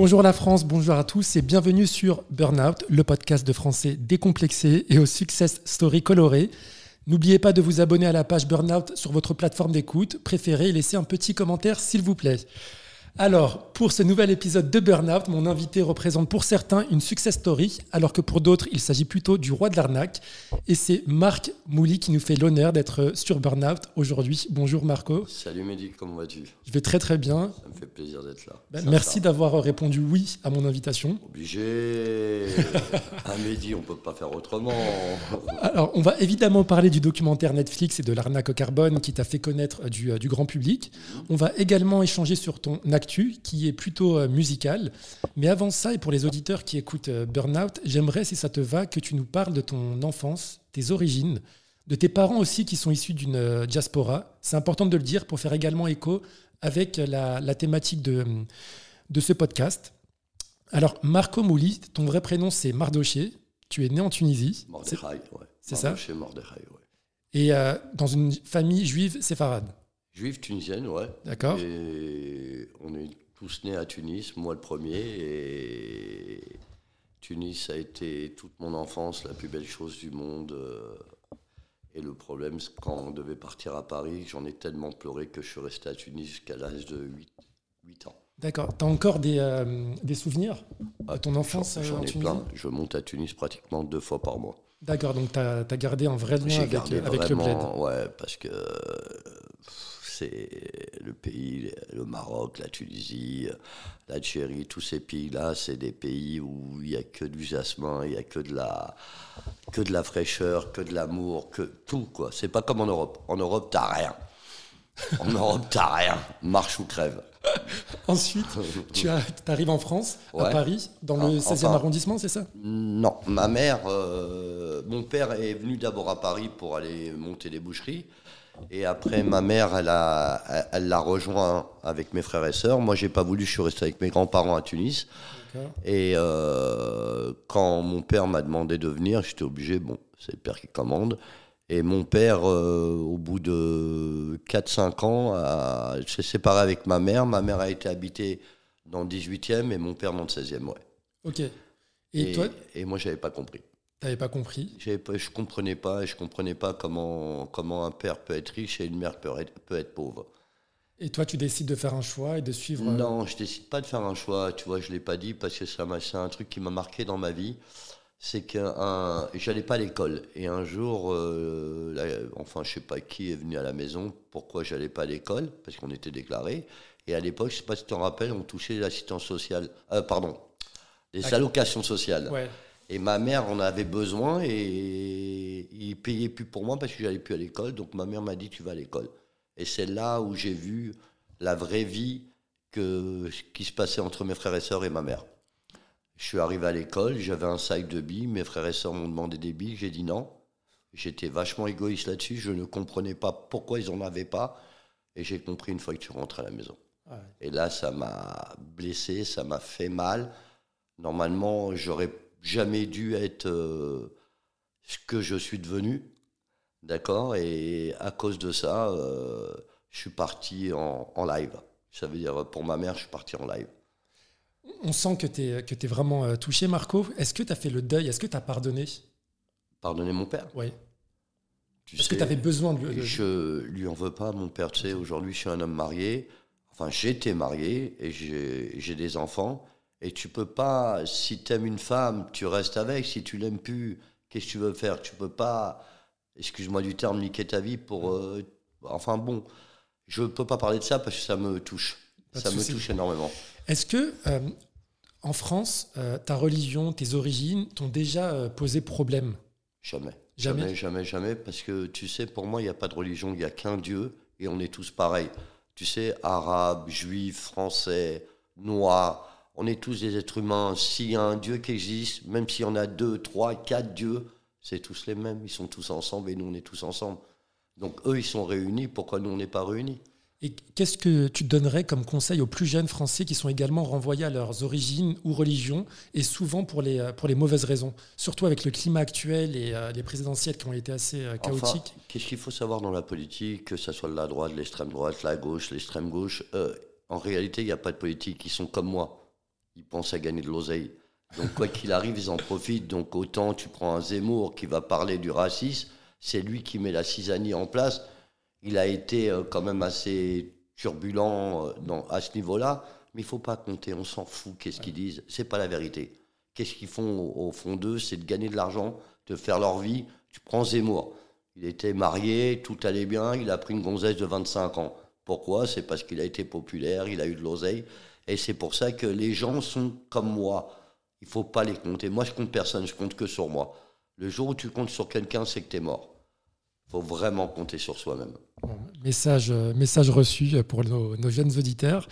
Bonjour la France, bonjour à tous et bienvenue sur Burnout, le podcast de français décomplexé et au success story coloré. N'oubliez pas de vous abonner à la page Burnout sur votre plateforme d'écoute préférée et laisser un petit commentaire s'il vous plaît. Alors, pour ce nouvel épisode de Burnout, mon invité représente pour certains une success story, alors que pour d'autres, il s'agit plutôt du roi de l'arnaque. Et c'est Marc Mouli qui nous fait l'honneur d'être sur Burnout aujourd'hui. Bonjour Marco. Salut Mehdi, comment vas-tu? Je vais très très bien. Ça me fait plaisir d'être là. Ben, merci d'avoir répondu oui à mon invitation. Obligé. à Mehdi, on peut pas faire autrement. Alors, on va évidemment parler du documentaire Netflix et de l'arnaque au carbone qui t'a fait connaître du, euh, du grand public. On va également échanger sur ton acte qui est plutôt euh, musical. Mais avant ça, et pour les auditeurs qui écoutent euh, Burnout, j'aimerais, si ça te va, que tu nous parles de ton enfance, tes origines, de tes parents aussi qui sont issus d'une euh, diaspora. C'est important de le dire pour faire également écho avec la, thématique de, de ce podcast. Alors, Marco Mouli, ton vrai prénom c'est Mardoché. Tu es né en Tunisie. Mordechai, ouais. C'est ça Mordechai, ouais. Et dans une famille juive séfarade. Juive tunisienne, ouais. D'accord. Et on est tous nés à Tunis, moi le premier. Et Tunis a été toute mon enfance la plus belle chose du monde. Euh, et le problème, c'est quand on devait partir à Paris, j'en ai tellement pleuré que je suis resté à Tunis jusqu'à l'âge de 8, 8 ans. D'accord. Tu as encore des, euh, des souvenirs de ton enfance J'en ai plein. Je monte à Tunis pratiquement deux fois par mois. D'accord, donc tu as, gardé un vrai lien avec, avec le bled. Ouais, parce que c'est le pays, le Maroc, la Tunisie, l'Algérie, tous ces pays-là, c'est des pays où il n'y a que du jasmin, il n'y a que de, la, que de la fraîcheur, que de l'amour, que tout, quoi. C'est pas comme en Europe. En Europe, t'as rien. En Europe, t'as rien. Marche ou crève. Ensuite, tu arrives en France, à Paris, dans le 16e arrondissement, c'est ça? Non, ma mère, euh, mon père est venu d'abord à Paris pour aller monter des boucheries. Et après, ma mère, elle l'a elle, rejoint avec mes frères et sœurs. Moi, j'ai pas voulu, je suis resté avec mes grands-parents à Tunis. Et euh, quand mon père m'a demandé de venir, j'étais obligé, bon, c'est le père qui commande. Et mon père, euh, au bout de 4-5 ans, s'est séparé avec ma mère. Ma mère a été habitée dans le 18e et mon père dans le 16e, ouais. Ok. Et, et toi Et moi, j'avais pas compris. T'avais pas compris pas, Je comprenais pas, je comprenais pas comment, comment un père peut être riche et une mère peut être, peut être pauvre. Et toi, tu décides de faire un choix et de suivre. Euh, non, je décide pas de faire un choix. Tu vois, je l'ai pas dit parce que c'est un truc qui m'a marqué dans ma vie. C'est que j'allais pas à l'école et un jour, euh, enfin, je sais pas qui est venu à la maison. Pourquoi j'allais pas à l'école Parce qu'on était déclaré. Et à l'époque, je sais pas si tu te rappelles, on touchait l'assistance sociale. Euh, pardon, des allocations sociales. Ouais. Et ma mère en avait besoin et il payait plus pour moi parce que j'allais plus à l'école. Donc ma mère m'a dit tu vas à l'école. Et c'est là où j'ai vu la vraie vie que, qui se passait entre mes frères et sœurs et ma mère. Je suis arrivé à l'école, j'avais un sac de billes, mes frères et sœurs m'ont demandé des billes, j'ai dit non. J'étais vachement égoïste là-dessus, je ne comprenais pas pourquoi ils n'en avaient pas. Et j'ai compris une fois que tu rentres à la maison. Et là, ça m'a blessé, ça m'a fait mal. Normalement, j'aurais jamais dû être euh, ce que je suis devenu. D'accord? Et à cause de ça, euh, je suis parti en, live. Ça veut dire, pour ma mère, je suis parti en live. On sent que tu es, que es vraiment euh, touché, Marco. Est-ce que tu as fait le deuil? Est-ce que tu as pardonné? Pardonner mon père? Oui. Est-ce que tu avais besoin de lui Je lui en veux pas, mon père. Tu sais, aujourd'hui, je suis un homme marié. Enfin, j'étais marié et j'ai des enfants. Et tu peux pas, si tu aimes une femme, tu restes avec. Si tu l'aimes plus, qu'est-ce que tu veux faire? Tu peux pas, excuse-moi du terme, niquer ta vie pour. Euh, enfin bon, je peux pas parler de ça parce que ça me touche. ça me touche énormément. Est-ce que euh, en France, euh, ta religion, tes origines t'ont déjà posé problème? Jamais. jamais? Jamais, jamais, jamais. Parce que tu sais, pour moi, il n'y a pas de religion, il n'y a qu'un Dieu et on est tous pareils. Tu sais, arabes, juifs, français, noirs on est tous des êtres humains. S'il y a un Dieu qui existe, même s'il y en a deux, trois, quatre dieux, c'est tous les mêmes. Ils sont tous ensemble et nous, on est tous ensemble. Donc eux, ils sont réunis. Pourquoi nous, on n'est pas réunis? Et qu'est-ce que tu donnerais comme conseil aux plus jeunes Français qui sont également renvoyés à leurs origines ou religions, et souvent pour les, pour les mauvaises raisons? Surtout avec le climat actuel et euh, les présidentielles qui ont été assez euh, chaotiques. qu'est-ce qu'il faut savoir dans la politique, que ce soit de la droite, l'extrême droite, la gauche, l'extrême gauche? Euh, En réalité, il n'y a pas de politique. Ils sont comme moi ils pensent à gagner de l'oseille. Donc quoi qu'il arrive, ils en profitent. Donc autant tu prends un Zemmour qui va parler du racisme, c'est lui qui met la cisanie en place. Il a été euh, quand même assez turbulent euh, dans, à ce niveau-là, mais il faut pas compter, on s'en fout, qu'est-ce qu'ils disent, c'est pas la vérité. Qu'est-ce qu'ils font au, au fond d'eux C'est de gagner de l'argent, de faire leur vie. Tu prends Zemmour, il était marié, tout allait bien, il a pris une gonzesse de 25 ans. Pourquoi? C'est parce qu'il a été populaire, il a eu de l'oseille, et c'est pour ça que les gens sont comme moi. Il faut pas les compter. Moi, je compte personne, je compte que sur moi. Le jour où tu comptes sur quelqu'un, c'est que tu es mort. Il faut vraiment compter sur soi-même. Bon, message, euh, message reçu pour nos, nos jeunes auditeurs.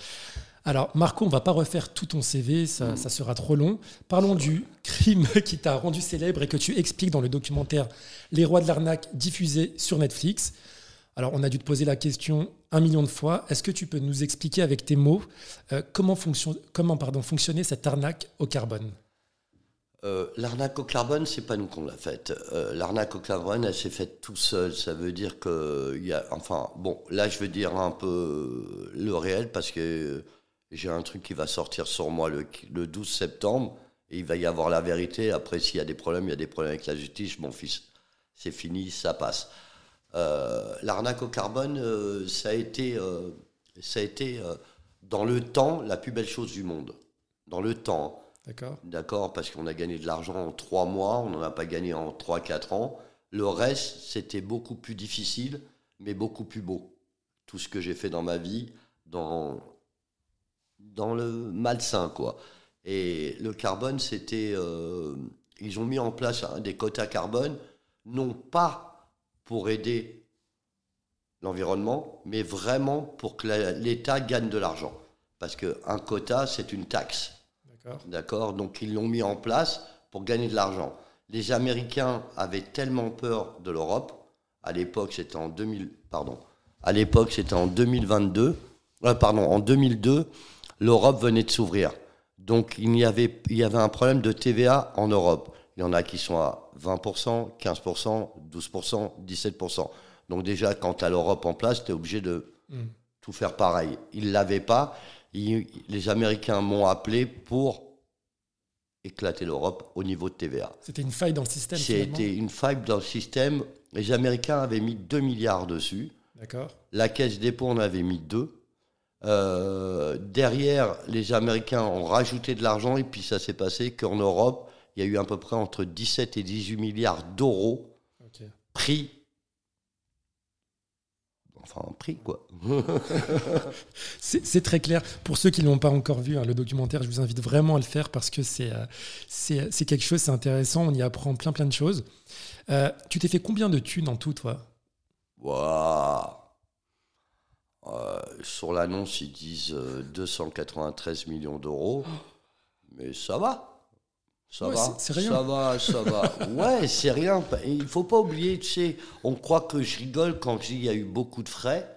Alors, Marco, on va pas refaire tout ton CV, ça, ça sera trop long. Parlons du crime qui t'a rendu célèbre et que tu expliques dans le documentaire Les Rois de l'arnaque diffusé sur Netflix. Alors, on a dû te poser la question un million de fois. Est-ce que tu peux nous expliquer avec tes mots euh, comment, comment fonctionnait cette arnaque au carbone? Euh, L'arnaque au carbone, c'est pas nous qu'on l'a faite. Euh, L'arnaque au carbone, elle s'est faite tout seul. Ça veut dire que y a, enfin, bon, là, je veux dire un peu le réel parce que j'ai un truc qui va sortir sur moi le, le 12 septembre et il va y avoir la vérité. Après, s'il y a des problèmes, il y a des problèmes avec la justice. Mon fils, c'est fini, ça passe. Euh, L'arnaque au carbone, euh, ça a été, euh, ça a été dans le temps la plus belle chose du monde. Dans le temps. D'accord D'accord, parce qu'on a gagné de l'argent en trois mois, on n'en a pas gagné en trois, quatre ans. Le reste, c'était beaucoup plus difficile, mais beaucoup plus beau. Tout ce que j'ai fait dans ma vie, dans, dans le malsain, quoi. Et le carbone, c'était. euh, ils ont mis en place hein, des quotas carbone, non pas pour aider l'environnement, mais vraiment pour que l'État gagne de l'argent. Parce qu'un quota, c'est une taxe. D'accord D'accord Donc ils l'ont mis en place pour gagner de l'argent. Les Américains avaient tellement peur de l'Europe. À l'époque, c'était en 2000, pardon. À l'époque, c'était en 2022. euh, pardon, en 2002, l'Europe venait de s'ouvrir. Donc il y avait il y avait un problème de TVA en Europe. Il y en a qui sont à 20%, 15%, 12%, 17%. Donc déjà, quand tu as l'Europe en place, tu es obligé de Mm. tout faire pareil. Ils ne l'avaient pas. Ils- les Américains m'ont appelé pour éclater l'Europe au niveau de TVA. C'était une faille dans le système. C'était une faille dans le système. Les Américains avaient mis 2 milliards dessus. D'accord La caisse dépôt en avait mis 2. Euh, derrière, les Américains ont rajouté de l'argent et puis ça s'est passé qu'en Europe, il y a eu à peu près entre 17 et 18 milliards d'euros pris. Enfin, pris quoi. C'est très clair. Pour ceux qui ne l'ont pas encore vu, hein, le documentaire, je vous invite vraiment à le faire parce que c'est euh, c'est quelque chose, c'est intéressant. On y apprend plein plein de choses. Euh, tu t'es fait combien de thunes en tout, toi? Waouh Euh, Sur l'annonce, ils disent euh, 293 millions d'euros. Mais ça va. Ça Ouais, va. c'est- rien. Ça va, ça va. Ouais, c'est rien. Il faut pas oublier, tu sais, on croit que je rigole quand je dis qu'il y a eu beaucoup de frais.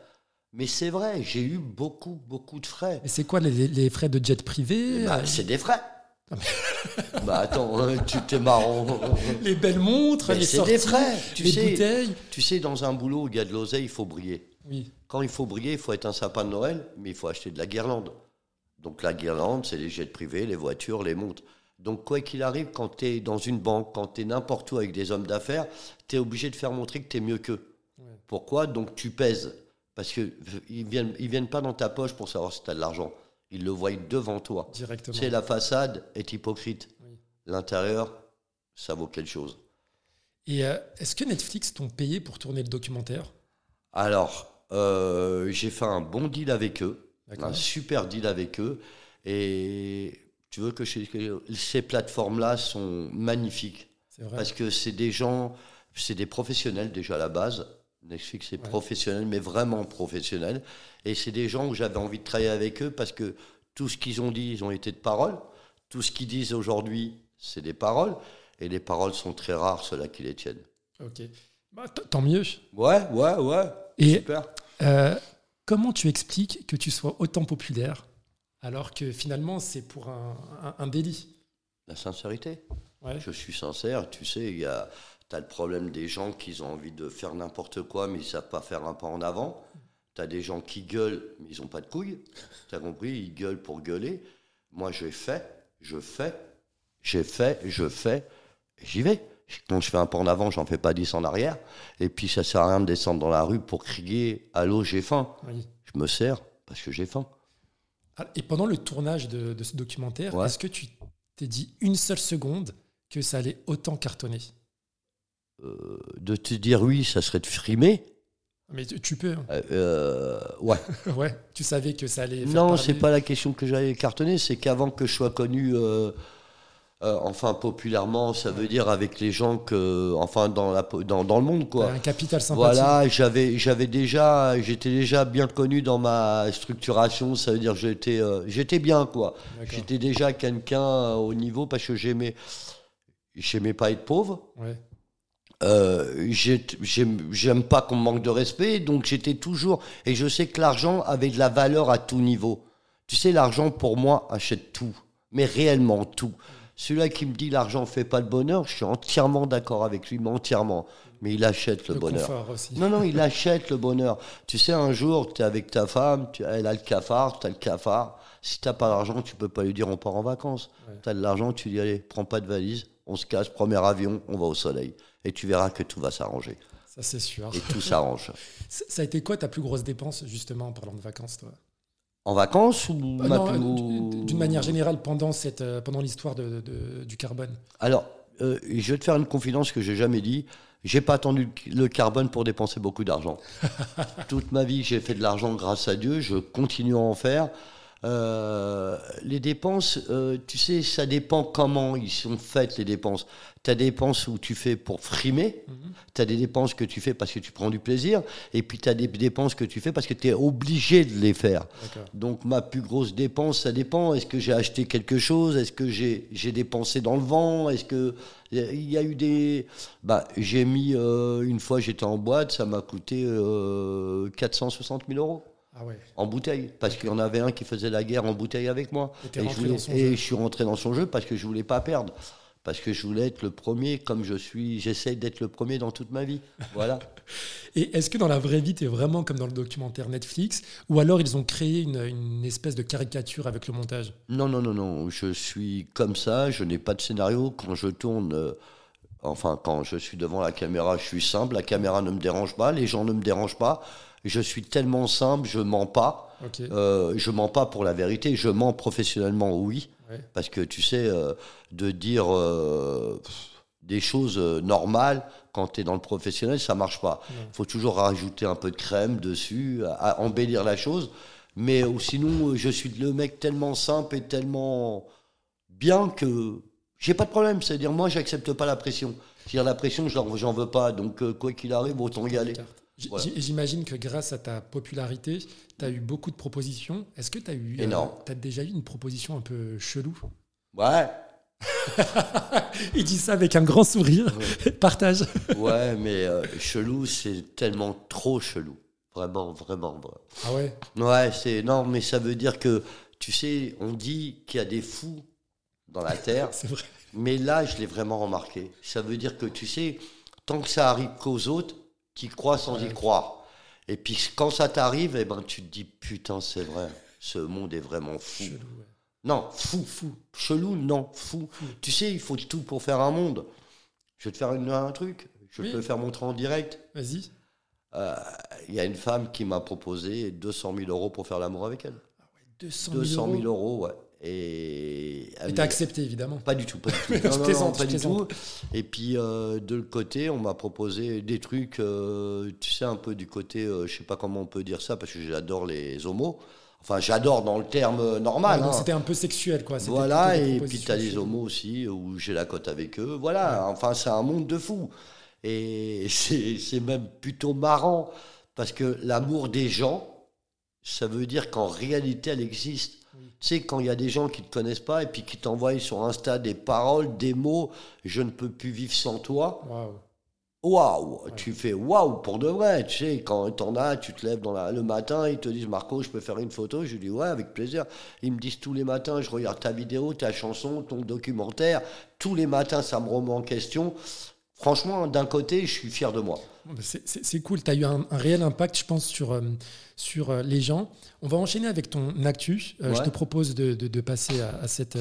Mais c'est vrai, j'ai eu beaucoup, beaucoup de frais. Et c'est quoi les, les frais de jet privé Bah, euh, c'est des frais. bah attends, hein, tu t'es marrant. Les belles montres, Mais les sorties, des frais. Tu les sais, bouteilles tu sais, dans un boulot où il y a de l'oseille, il faut briller. Oui. Quand il faut briller, il faut être un sapin de Noël, mais il faut acheter de la guirlande. Donc la guirlande, c'est les jets privés, les voitures, les montres. Donc quoi qu'il arrive, quand tu es dans une banque, quand tu es n'importe où avec des hommes d'affaires, tu es obligé de faire montrer que tu es mieux qu'eux. Ouais. Pourquoi? Donc tu pèses. Parce qu'ils ne viennent, ils viennent pas dans ta poche pour savoir si tu as de l'argent. Ils le voient devant toi. Directement. C'est la façade est hypocrite. Oui. L'intérieur, ça vaut quelque chose. Et euh, est-ce que Netflix t'ont payé pour tourner le documentaire? Alors, euh, j'ai fait un bon deal avec eux. D'accord. un super deal avec eux. Et tu veux que ces plateformes-là sont magnifiques C'est vrai. parce que c'est des gens, c'est des professionnels déjà à la base. Netflix c'est Ouais. professionnel, mais vraiment professionnel. Et c'est des gens où j'avais envie de travailler avec eux parce que tout ce qu'ils ont dit, ils ont été de parole. Tout ce qu'ils disent aujourd'hui, c'est des paroles. Et les paroles sont très rares, ceux-là qui les tiennent. Ok. Bah, tant mieux. Ouais, ouais, ouais. Et Super. euh, comment tu expliques que tu sois autant populaire alors que finalement c'est pour un, un- un délit La sincérité. Ouais. Je suis sincère, tu sais, il y a, as le problème des gens qui ont envie de faire n'importe quoi, mais ils savent pas faire un pas en avant. Tu as des gens qui gueulent, mais ils n'ont pas de couilles. Tu as compris Ils gueulent pour gueuler. Moi, j'ai fait. je fais, j'ai fait, je fais, j'y vais. Quand je fais un pas en avant, j'en fais pas dix en arrière. Et puis ça sert à rien de descendre dans la rue pour crier Allô, j'ai faim. Je me sers parce que j'ai faim. Ah, et pendant le tournage de, ce documentaire, est-ce que tu t'es dit une seule seconde que ça allait autant cartonner? Euh, De te dire oui, ça serait de frimer. Mais tu, peux. Hein. Euh, euh, ouais. ouais. Tu savais que ça allait. non, c'est pas la question que j'allais cartonner. C'est qu'avant que je sois connu euh, enfin populairement, ça veut dire avec les gens que, enfin dans, la, dans, dans le monde quoi. Un capital sympathie. Voilà, j'avais, j'avais déjà, j'étais déjà bien connu dans ma structuration. Ça veut dire j'étais, euh, j'étais bien quoi. J'étais déjà quelqu'un euh, au niveau parce que j'aimais, j'aimais pas être pauvre. Ouais. j'aime pas qu'on me manque de respect, donc j'étais toujours. Et je sais que l'argent avait de la valeur à tout niveau. Tu sais, l'argent pour moi achète tout, mais réellement tout. Celui-là qui me dit l'argent fait pas le bonheur, je suis entièrement d'accord avec lui, mais entièrement. Mais il achète le, bonheur. Non, non, il achète le bonheur. Tu sais, un jour, tu es avec ta femme, tu, elle a le cafard, tu as le cafard. Si tu n'as pas d'argent, tu peux pas lui dire on part en vacances. Tu as de l'argent, tu dis allez, prends pas de valise, on se casse, premier avion, on va au soleil. Et tu verras que tout va s'arranger. Ça, c'est sûr. Et tout s'arrange. Ça a été quoi ta plus grosse dépense, justement, en parlant de vacances, toi? En vacances ou euh, D'une manière générale, pendant, cette, euh, pendant l'histoire de, du carbone Alors, euh, je vais te faire une confidence que j'ai jamais dit. J'ai pas attendu le carbone pour dépenser beaucoup d'argent. Toute ma vie, j'ai fait de l'argent grâce à Dieu. Je continue à en faire. Euh, les dépenses, euh, tu sais, ça dépend comment ils sont faites les dépenses. Tu as des dépenses où tu fais pour frimer, mhm. tu as des dépenses que tu fais parce que tu prends du plaisir, et puis tu as des dépenses que tu fais parce que tu es obligé de les faire. Donc ma plus grosse dépense, ça dépend. Est-ce que j'ai acheté quelque chose? Est-ce que j'ai dépensé dans le vent? Est-ce que il y a eu des... Bah, j'ai mis, euh, une fois j'étais en boîte, ça m'a coûté 460 000 euros. Ah en bouteille, parce qu'il y en avait un qui faisait la guerre en bouteille avec moi. Et, je, suis rentré dans son jeu parce que je voulais pas perdre. Parce que je voulais être le premier, comme je suis, j'essaie d'être le premier dans toute ma vie. Voilà. et est-ce que dans la vraie vie, tu es vraiment comme dans le documentaire Netflix Ou alors ils ont créé une, espèce de caricature avec le montage? Non, non, non, non. Je suis comme ça, je n'ai pas de scénario. Quand je tourne. Euh, enfin, quand je suis devant la caméra, je suis simple. La caméra ne me dérange pas, les gens ne me dérangent pas je suis tellement simple, je mens pas. Euh, je mens pas pour la vérité, je mens professionnellement, oui. Parce que tu sais, euh, de dire euh, des choses normales quand tu es dans le professionnel, ça marche pas. Il faut toujours rajouter un peu de crème dessus, à, embellir la chose. Mais sinon, je suis le mec tellement simple et tellement bien que j'ai pas de problème. C'est-à-dire, moi, j'accepte pas la pression. C'est-à-dire, la pression, j'en veux pas. Donc, quoi qu'il arrive, autant y aller. J'imagine que grâce à ta popularité, tu as eu beaucoup de propositions. Est-ce que tu as eu euh, as déjà eu une proposition un peu chelou? Ouais. Il dit ça avec un grand sourire. Partage. ouais, mais euh, chelou, c'est tellement trop chelou. Vraiment, vraiment. Ah ouais? Ouais, c'est non, mais ça veut dire que tu sais, on dit qu'il y a des fous dans la terre. c'est vrai. Mais là, je l'ai vraiment remarqué. Ça veut dire que tu sais, tant que ça arrive qu'aux autres, qui croit sans y croire. Et puis quand ça t'arrive, eh ben, tu te dis putain, c'est vrai, ce monde est vraiment fou. Non, fou, fou. Chelou, non, fou. Tu sais, il faut tout pour faire un monde. Je vais te faire un truc. Je peux faire montrer en direct. Vas-y. Euh, il y a une femme qui m'a proposé 200 000 euros pour faire l'amour avec elle. 200 000, 200 000 euros, ouais. Et t'as accepté évidemment Pas du tout, pas du tout. pas du tout. Et puis euh, de l'autre côté, on m'a proposé des trucs, euh, tu sais, un peu du côté, euh, je sais pas comment on peut dire ça, parce que j'adore les homos. Enfin, j'adore dans le terme normal. Hein. C'était un peu sexuel, quoi. Voilà, et puis tu as des homos aussi, où j'ai la cote avec eux. Voilà, enfin, c'est un monde de fous. Et c'est même plutôt marrant, parce que l'amour des gens, ça veut dire qu'en réalité, elle existe. Tu sais, quand il y a des gens qui ne te connaissent pas et puis qui t'envoient sur Insta des paroles, des mots, je ne peux plus vivre sans toi. Waouh, tu fais waouh pour de vrai. Tu sais, quand t'en as, tu te lèves dans la, le matin, ils te disent Marco, je peux faire une photo. Je dis ouais, avec plaisir. Ils me disent tous les matins, je regarde ta vidéo, ta chanson, ton documentaire. Tous les matins, ça me remet en question. franchement, d'un côté, je suis fier de moi. C'est cool, tu as eu un, réel impact, je pense, sur, euh, sur euh, les gens. On va enchaîner avec ton actu. Euh, je te propose de, passer à, cette,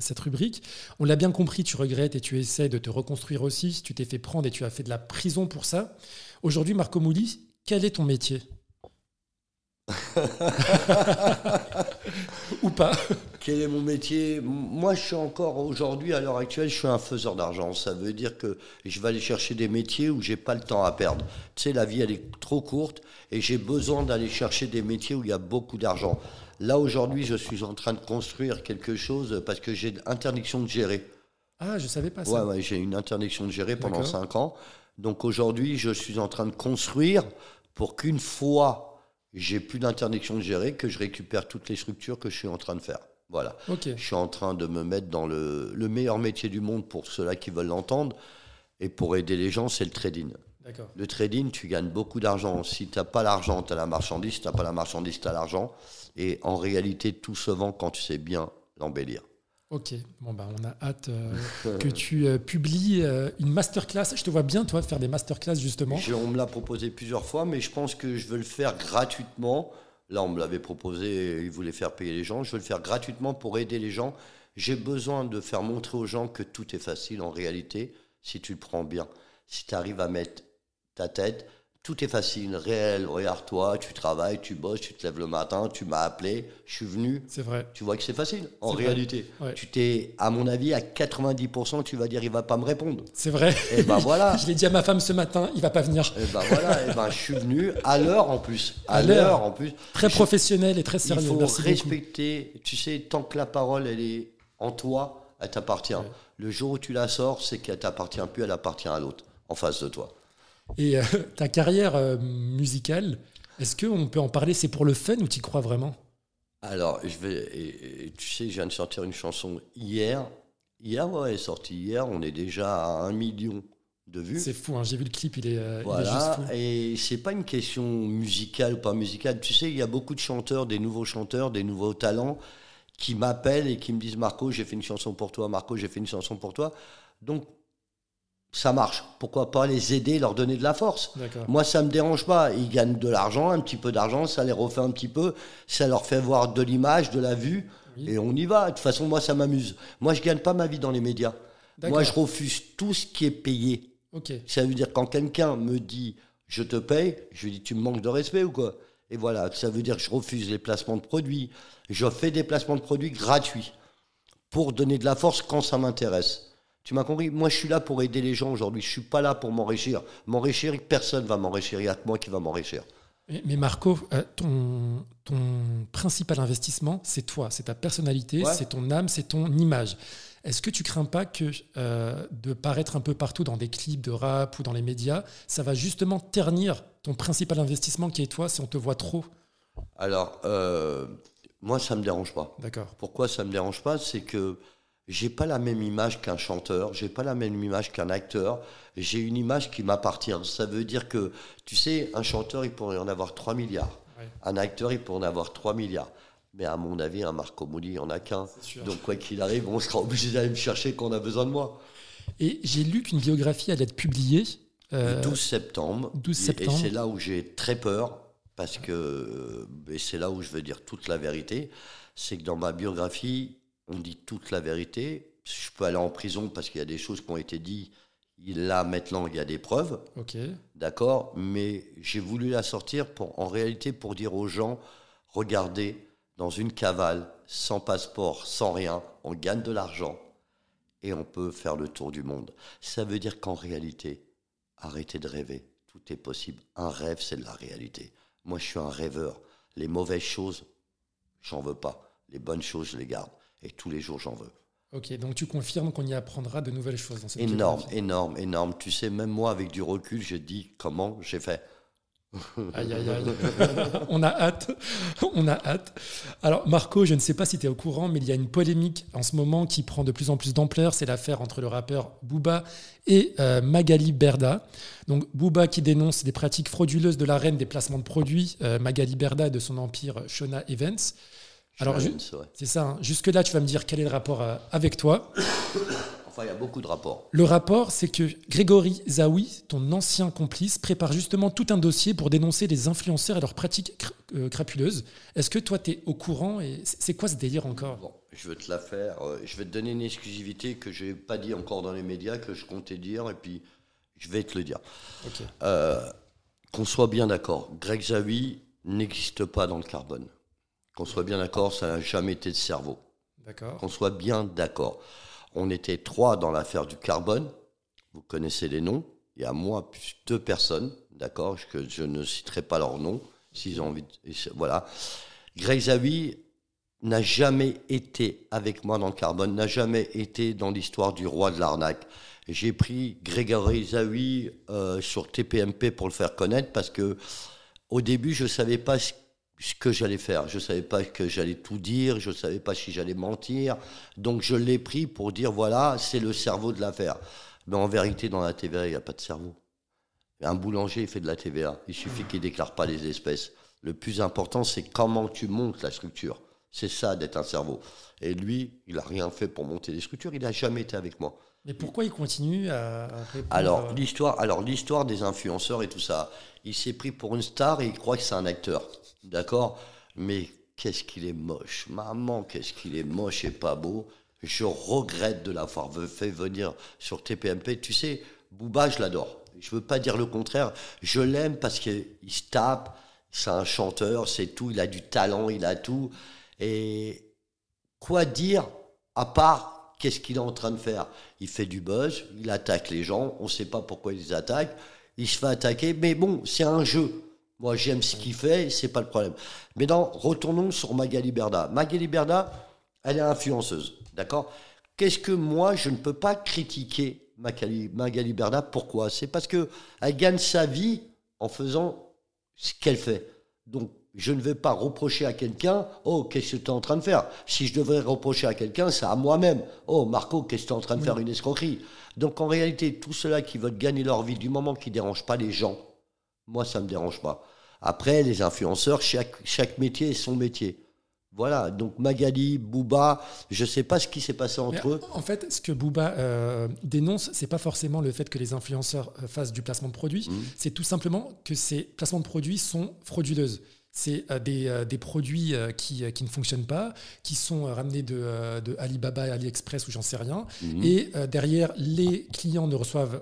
cette rubrique. On l'a bien compris, tu regrettes et tu essaies de te reconstruire aussi. Tu t'es fait prendre et tu as fait de la prison pour ça. Aujourd'hui, Marco Mouli, quel est ton métier? Ou pas Quel est mon métier? Moi, je suis encore aujourd'hui, à l'heure actuelle, je suis un faiseur d'argent. Ça veut dire que je vais aller chercher des métiers où j'ai pas le temps à perdre. Tu sais, la vie, elle est trop courte et j'ai besoin d'aller chercher des métiers où il y a beaucoup d'argent. Là, aujourd'hui, je suis en train de construire quelque chose parce que j'ai interdiction de gérer. Ah, je savais pas ça. Ouais, j'ai une interdiction de gérer pendant 5 ans. Donc aujourd'hui, je suis en train de construire pour qu'une fois j'ai plus d'interdiction de gérer, que je récupère toutes les structures que je suis en train de faire. Voilà. Je suis en train de me mettre dans le, meilleur métier du monde pour ceux-là qui veulent l'entendre. Et pour aider les gens, c'est le trading. Le trading, tu gagnes beaucoup d'argent. Si tu n'as pas l'argent, tu as la marchandise. Si tu n'as pas la marchandise, tu as l'argent. Et en réalité, tout se vend quand tu sais bien l'embellir. Ok, bon bah on a hâte euh, que tu euh, publies euh, une masterclass. Je te vois bien toi faire des masterclass justement. on me l'a proposé plusieurs fois, mais je pense que je veux le faire gratuitement. Là, on me l'avait proposé, il voulait faire payer les gens. Je veux le faire gratuitement pour aider les gens. J'ai besoin de faire montrer aux gens que tout est facile en réalité si tu le prends bien. Si tu arrives à mettre ta tête, tout est facile, réel. Regarde-toi, tu travailles, tu bosses, tu te lèves le matin, tu m'as appelé, je suis venu. C'est vrai. Tu vois que c'est facile, en réalité. Tu t'es, à mon avis, à 90%, tu vas dire, il va pas me répondre. C'est vrai. Et eh ben voilà. je l'ai dit à ma femme ce matin, il va pas venir. Et eh ben voilà, et eh ben je suis venu à l'heure en plus. À, l'heure en plus. Très professionnel et très sérieux. Il faut respecter, tu sais, tant que la parole, elle est en toi, elle t'appartient. Le jour où tu la sors, c'est qu'elle t'appartient plus, elle appartient à l'autre, en face de toi. Et euh, ta carrière euh, musicale, est-ce qu'on peut en parler? C'est pour le fun ou tu y crois vraiment? Alors, je vais. tu sais, je viens de sortir une chanson hier. Hier, ouais, elle est sortie hier. On est déjà à un million de vues. C'est fou, hein, j'ai vu le clip, il est, euh, voilà, Et c'est pas une question musicale ou pas musicale. Tu sais, il y a beaucoup de chanteurs, des nouveaux chanteurs, des nouveaux talents qui m'appellent et qui me disent Marco, j'ai fait une chanson pour toi. Marco, j'ai fait une chanson pour toi. Donc, ça marche. Pourquoi pas les aider, leur donner de la force Moi, ça me dérange pas. Ils gagnent de l'argent, un petit peu d'argent, ça les refait un petit peu, ça leur fait voir de l'image, de la vue, et on y va. De toute façon, moi, ça m'amuse. Moi, je gagne pas ma vie dans les médias. Moi, je refuse tout ce qui est payé. Ça veut dire quand quelqu'un me dit je te paye, je lui dis tu me manques de respect ou quoi? Et voilà, ça veut dire que je refuse les placements de produits. Je fais des placements de produits gratuits pour donner de la force quand ça m'intéresse. Tu m'as compris? Moi, je suis là pour aider les gens aujourd'hui. Je suis pas là pour m'enrichir. M'enrichir, personne va m'enrichir. Il y a que moi qui va m'enrichir. Mais Marco, euh, ton, ton principal investissement, c'est toi, c'est ta personnalité, c'est ton âme, c'est ton image. Est-ce que tu crains pas que euh, de paraître un peu partout dans des clips de rap ou dans les médias, ça va justement ternir ton principal investissement qui est toi si on te voit trop? Alors, euh, moi, ça me dérange pas. D'accord. Pourquoi ça me dérange pas? C'est que j'ai pas la même image qu'un chanteur, j'ai pas la même image qu'un acteur, j'ai une image qui m'appartient. Ça veut dire que, tu sais, un chanteur, il pourrait en avoir 3 milliards. Un acteur, il pourrait en avoir 3 milliards. Mais à mon avis, un Marco Mouli, il n'y en a qu'un. Donc, quoi qu'il arrive, on sera obligé d'aller me chercher quand on a besoin de moi. Et j'ai lu qu'une biographie allait être publiée. Le 12 septembre. 12 septembre. Et, c'est là où j'ai très peur, parce que, et c'est là où je veux dire toute la vérité, c'est que dans ma biographie, on dit toute la vérité. Je peux aller en prison parce qu'il y a des choses qui ont été dites. Là, maintenant, il y a des preuves. D'accord Mais j'ai voulu la sortir pour, en réalité pour dire aux gens regardez, dans une cavale, sans passeport, sans rien, on gagne de l'argent et on peut faire le tour du monde. Ça veut dire qu'en réalité, arrêtez de rêver. Tout est possible. Un rêve, c'est de la réalité. Moi, je suis un rêveur. Les mauvaises choses, j'en veux pas. Les bonnes choses, je les garde. Et tous les jours, j'en veux. Ok, donc tu confirmes qu'on y apprendra de nouvelles choses dans cette Énorme, énorme, énorme. Tu sais, même moi, avec du recul, je dis comment j'ai fait. Aïe, aïe, aïe. on a hâte. On a hâte. Alors, Marco, je ne sais pas si tu es au courant, mais il y a une polémique en ce moment qui prend de plus en plus d'ampleur. C'est l'affaire entre le rappeur Booba et euh, Magali Berda. Donc, Booba qui dénonce des pratiques frauduleuses de la reine des placements de produits, euh, Magali Berda et de son empire Shona Evans. Alors, c'est ça. Hein. Jusque-là, tu vas me dire quel est le rapport euh, avec toi. il y a beaucoup de rapports. Le rapport, c'est que Grégory Zawi, ton ancien complice, prépare justement tout un dossier pour dénoncer les influenceurs et leurs pratiques euh, crapuleuses. Est-ce que toi, tu es au courant et c'est quoi ce délire encore? Bon, Je vais te la faire. Euh, je vais te donner une exclusivité que je n'ai pas dit encore dans les médias, que je comptais dire, et puis je vais te le dire. Euh, qu'on soit bien d'accord, Greg Zawi n'existe pas dans le carbone. Qu'on soit bien d'accord, ça n'a jamais été de cerveau. D'accord. Qu'on soit bien d'accord. On était trois dans l'affaire du carbone. Vous connaissez les noms. Il y a moi plus deux personnes, d'accord, que je ne citerai pas leurs noms s'ils ont envie. De, voilà. Greg Zawi n'a jamais été avec moi dans le carbone, n'a jamais été dans l'histoire du roi de l'arnaque. J'ai pris Grégory Zawi euh, sur TPMP pour le faire connaître parce que au début je savais pas ce ce que j'allais faire. Je ne savais pas que j'allais tout dire, je ne savais pas si j'allais mentir. Donc je l'ai pris pour dire, voilà, c'est le cerveau de l'affaire. Mais en vérité, dans la TVA, il n'y a pas de cerveau. Un boulanger, il fait de la TVA. Il suffit qu'il ne déclare pas les espèces. Le plus important, c'est comment tu montes la structure. C'est ça d'être un cerveau. Et lui, il n'a rien fait pour monter les structures. Il n'a jamais été avec moi. Mais pourquoi il continue à Alors l'histoire, alors l'histoire des influenceurs et tout ça, il s'est pris pour une star et il croit que c'est un acteur. D'accord? Mais qu'est-ce qu'il est moche. Maman, qu'est-ce qu'il est moche et pas beau. Je regrette de l'avoir fait venir sur TPMP. Tu sais, Booba, je l'adore. Je veux pas dire le contraire. Je l'aime parce qu'il se tape. C'est un chanteur, c'est tout. Il a du talent, il a tout. Et quoi dire à part qu'est-ce qu'il est en train de faire? Il fait du buzz, il attaque les gens. On ne sait pas pourquoi il les attaque. Il se fait attaquer. Mais bon, c'est un jeu. Moi, j'aime ce qu'il fait, c'est pas le problème. Mais non, retournons sur Magali Berda. Magali Berda, elle est influenceuse, d'accord? Qu'est-ce que moi, je ne peux pas critiquer Magali, Berda Pourquoi? C'est parce que elle gagne sa vie en faisant ce qu'elle fait. Donc, je ne vais pas reprocher à quelqu'un, oh, qu'est-ce que tu es en train de faire? Si je devrais reprocher à quelqu'un, c'est à moi-même. Oh, Marco, qu'est-ce que tu es en train de faire Une escroquerie? Donc, en réalité, tout cela qui veulent gagner leur vie, du moment qu'ils ne dérangent pas les gens, moi, ça ne me dérange pas. Après, les influenceurs, chaque, chaque métier est son métier. Voilà, donc Magali, Booba, je ne sais pas ce qui s'est passé entre eux. En fait, ce que Booba euh, dénonce, c'est pas forcément le fait que les influenceurs euh, fassent du placement de produits, mmh. c'est tout simplement que ces placements de produits sont frauduleuses. C'est euh, des, des, produits qui, qui, ne fonctionnent pas, qui sont ramenés de, de Alibaba et AliExpress ou j'en sais rien. Mmh. Et derrière, les clients ne reçoivent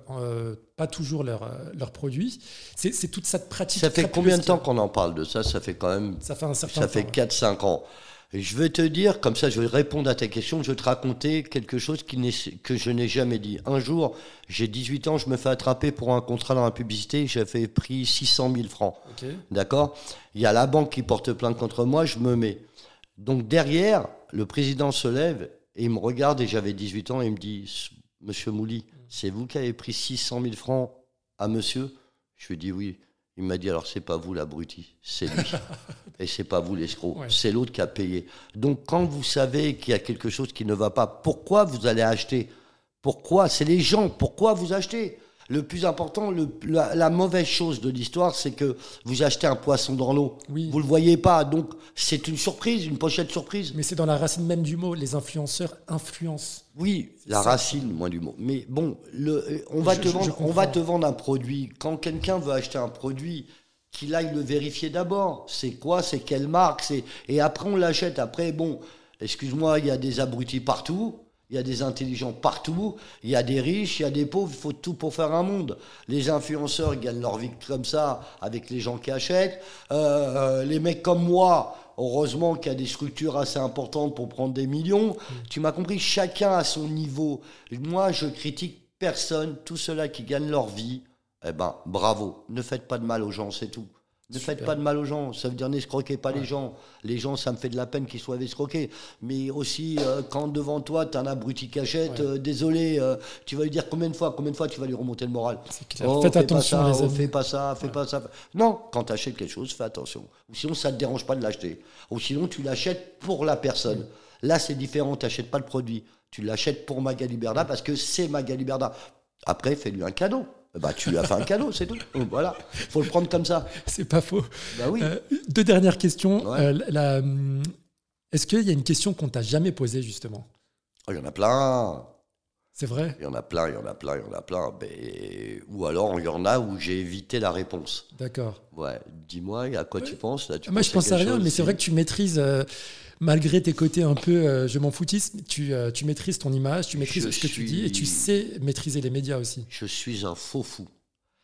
pas toujours leurs produits. C'est toute cette pratique. Ça fait combien de temps qu'on en parle de ça? Ça fait quand même. Ça fait un certain Ça fait 4-5 ans. Je vais te dire, comme ça je vais répondre à ta question, je vais te raconter quelque chose qui que je n'ai jamais dit. Un jour, j'ai 18 ans, je me fais attraper pour un contrat dans la publicité, j'avais pris 600 000 francs. D'accord? Il y a la banque qui porte plainte contre moi, je me mets. Donc derrière, le président se lève et il me regarde et j'avais 18 ans et il me dit, Monsieur Mouli, c'est vous qui avez pris 600 000 francs à monsieur? Je lui dit oui. Il m'a dit alors c'est pas vous l'abruti, c'est lui. Et c'est pas vous l'escroc, c'est l'autre qui a payé. Donc quand vous savez qu'il y a quelque chose qui ne va pas, pourquoi vous allez acheter? Pourquoi? C'est les gens, pourquoi vous achetez? Le plus important, la, mauvaise chose de l'histoire, c'est que vous achetez un poisson dans l'eau. Oui. Vous le voyez pas, donc c'est une surprise, une pochette surprise. Mais c'est dans la racine même du mot. Les influenceurs influencent. Oui, la racine, moins du mot. Mais bon, le, on va te vendre, on va te vendre un produit. Quand quelqu'un veut acheter un produit, qu'il aille le vérifier d'abord. C'est quoi C'est quelle marque C'est et après on l'achète. Après, bon, excuse-moi, il y a des abrutis partout. Il y a des intelligents partout, il y a des riches, il y a des pauvres, il faut tout pour faire un monde. Les influenceurs gagnent leur vie comme ça avec les gens qui achètent. Euh, euh, les mecs comme moi, heureusement qu'il y a des structures assez importantes pour prendre des millions. Mm. Tu m'as compris, chacun à son niveau. Moi, je critique personne, tous ceux-là qui gagnent leur vie. Eh ben, bravo, ne faites pas de mal aux gens, c'est tout. Ne faites pas de mal aux gens, ça veut dire n'escroquez pas les gens. Les gens, ça me fait de la peine qu'ils soient escroqués. Mais aussi, euh, quand devant toi, tu as un abruti cachette, euh, désolé, euh, tu vas lui dire combien de fois, combien de fois tu vas lui remonter le moral oh, Faites attention, pas ça, oh, fais pas ça, fais pas ça. Non, quand tu achètes quelque chose, fais attention. Ou sinon, ça ne te dérange pas de l'acheter. Ou sinon, tu l'achètes pour la personne. Là, c'est différent, tu n'achètes pas le produit. Tu l'achètes pour Magali Berda parce que c'est Magali Berda. Après, fais-lui un cadeau. Bah, tu lui as fait un cadeau, c'est tout. Voilà, faut le prendre comme ça. C'est pas faux. Bah oui. Euh, deux dernières questions. Euh, hum, est-ce qu'il y a une question qu'on t'a jamais posée justement? Oh, Il y en a plein. C'est vrai Il y en a plein, il y en a plein, il y en a plein. Mais... Ou alors, il y en a où j'ai évité la réponse. D'accord. Ouais, dis-moi, à quoi tu penses là, tu Moi, je pense à rien, mais c'est vrai que tu maîtrises, euh, malgré tes côtés un peu euh, je m'en foutisme, tu, euh, tu maîtrises ton image, tu maîtrises Je ce que tu dis et tu sais maîtriser les médias aussi. Je suis un faux fou.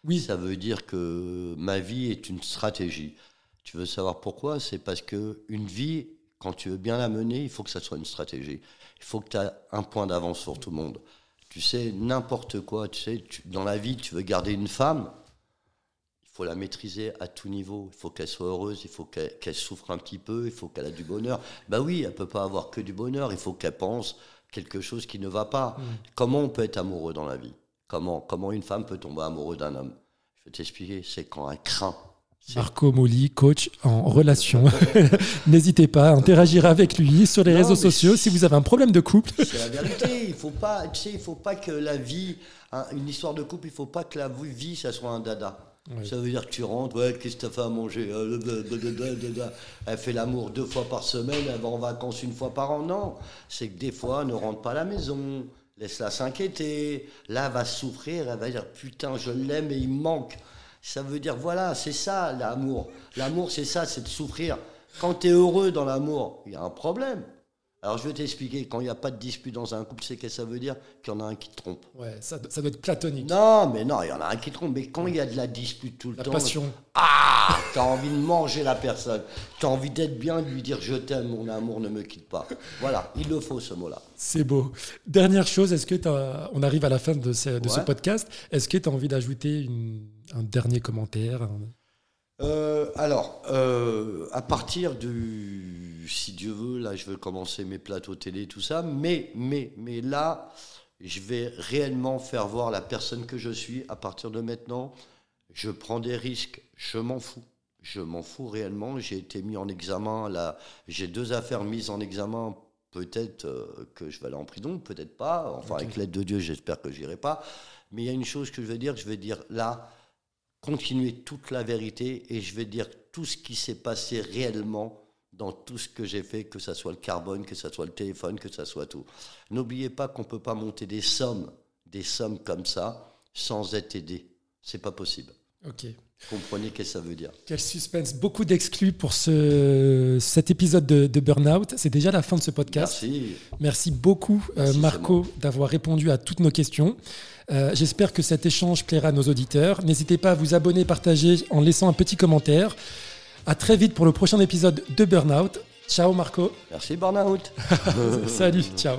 Oui, Ça veut dire que ma vie est une stratégie. Tu veux savoir pourquoi? C'est parce que une vie, quand tu veux bien la mener, il faut que ça soit une stratégie. Il faut que tu aies un point d'avance sur tout le monde. Tu sais, n'importe quoi, tu sais, tu- dans la vie, tu veux garder une femme, il faut la maîtriser à tout niveau. Il faut qu'elle soit heureuse, il faut qu'elle souffre un petit peu, il faut qu'elle ait du bonheur. Bah oui, elle peut pas avoir que du bonheur, il faut qu'elle pense quelque chose qui ne va pas. Comment on peut être amoureux dans la vie? Comment, comment une femme peut tomber amoureux d'un homme? Je vais t'expliquer, c'est quand elle craint. Marco Moli, coach en relation. N'hésitez pas à interagir avec lui sur les Non, réseaux sociaux si vous avez un problème de couple. C'est la vérité. Il faut pas, tu sais, il faut pas que la vie, hein, une histoire de couple, il faut pas que la vie, ça soit un dada. Ouais. Ça veut dire que tu rentres, ouais, qu'est-ce que t'as fait à manger. Elle fait l'amour deux fois par semaine, elle va en vacances une fois par an. Non, c'est que des fois, ne rentre pas à la maison, laisse-la s'inquiéter. Là, elle va souffrir, elle va dire putain, je l'aime et il manque. Ça veut dire, voilà, c'est ça l'amour. L'amour, c'est ça, c'est de souffrir. Quand tu es heureux dans l'amour, il y a un problème. Alors je vais t'expliquer, quand il n'y a pas de dispute dans un couple, c'est que ça veut dire qu'il y en a un qui te trompe. Ouais, ça, ça doit être platonique. Non, mais non, il y en a un qui trompe. Mais quand il y a de la dispute tout le La temps, passion. ah, t'as envie de manger la personne. T'as envie d'être bien, de lui dire je t'aime, mon amour, ne me quitte pas. Voilà, il le faut ce mot-là. C'est beau. Dernière chose, est-ce que t'as- on arrive à la fin de ce, de ce podcast Est-ce que tu as envie d'ajouter une- un dernier commentaire Euh, alors, euh, à partir du, si Dieu veut, là, je veux commencer mes plateaux télé, tout ça, mais, mais, mais là, je vais réellement faire voir la personne que je suis à partir de maintenant. Je prends des risques, je m'en fous. Je m'en fous réellement. J'ai été mis en examen, là, j'ai deux affaires mises en examen. Peut-être euh, que je vais aller en prison, peut-être pas. Enfin, avec l'aide de Dieu, j'espère que j'irai pas. Mais il y a une chose que je vais dire, je vais dire là, continuer toute la vérité et je vais dire tout ce qui s'est passé réellement dans tout ce que j'ai fait, que ce soit le carbone, que ce soit le téléphone, que ce soit tout. N'oubliez pas qu'on ne peut pas monter des sommes, des sommes comme ça, sans être aidé. C'est pas possible. Ok. Comprenez ce que ça veut dire. Quel suspense. Beaucoup d'exclus pour ce, cet épisode de, de Burnout. C'est déjà la fin de ce podcast. Merci. Merci beaucoup, euh, Marco, d'avoir répondu à toutes nos questions. Euh, J'espère que cet échange plaira à nos auditeurs. N'hésitez pas à vous abonner, partager en laissant un petit commentaire. À très vite pour le prochain épisode de Burnout. Ciao, Marco. Merci, Burnout. Salut, ciao.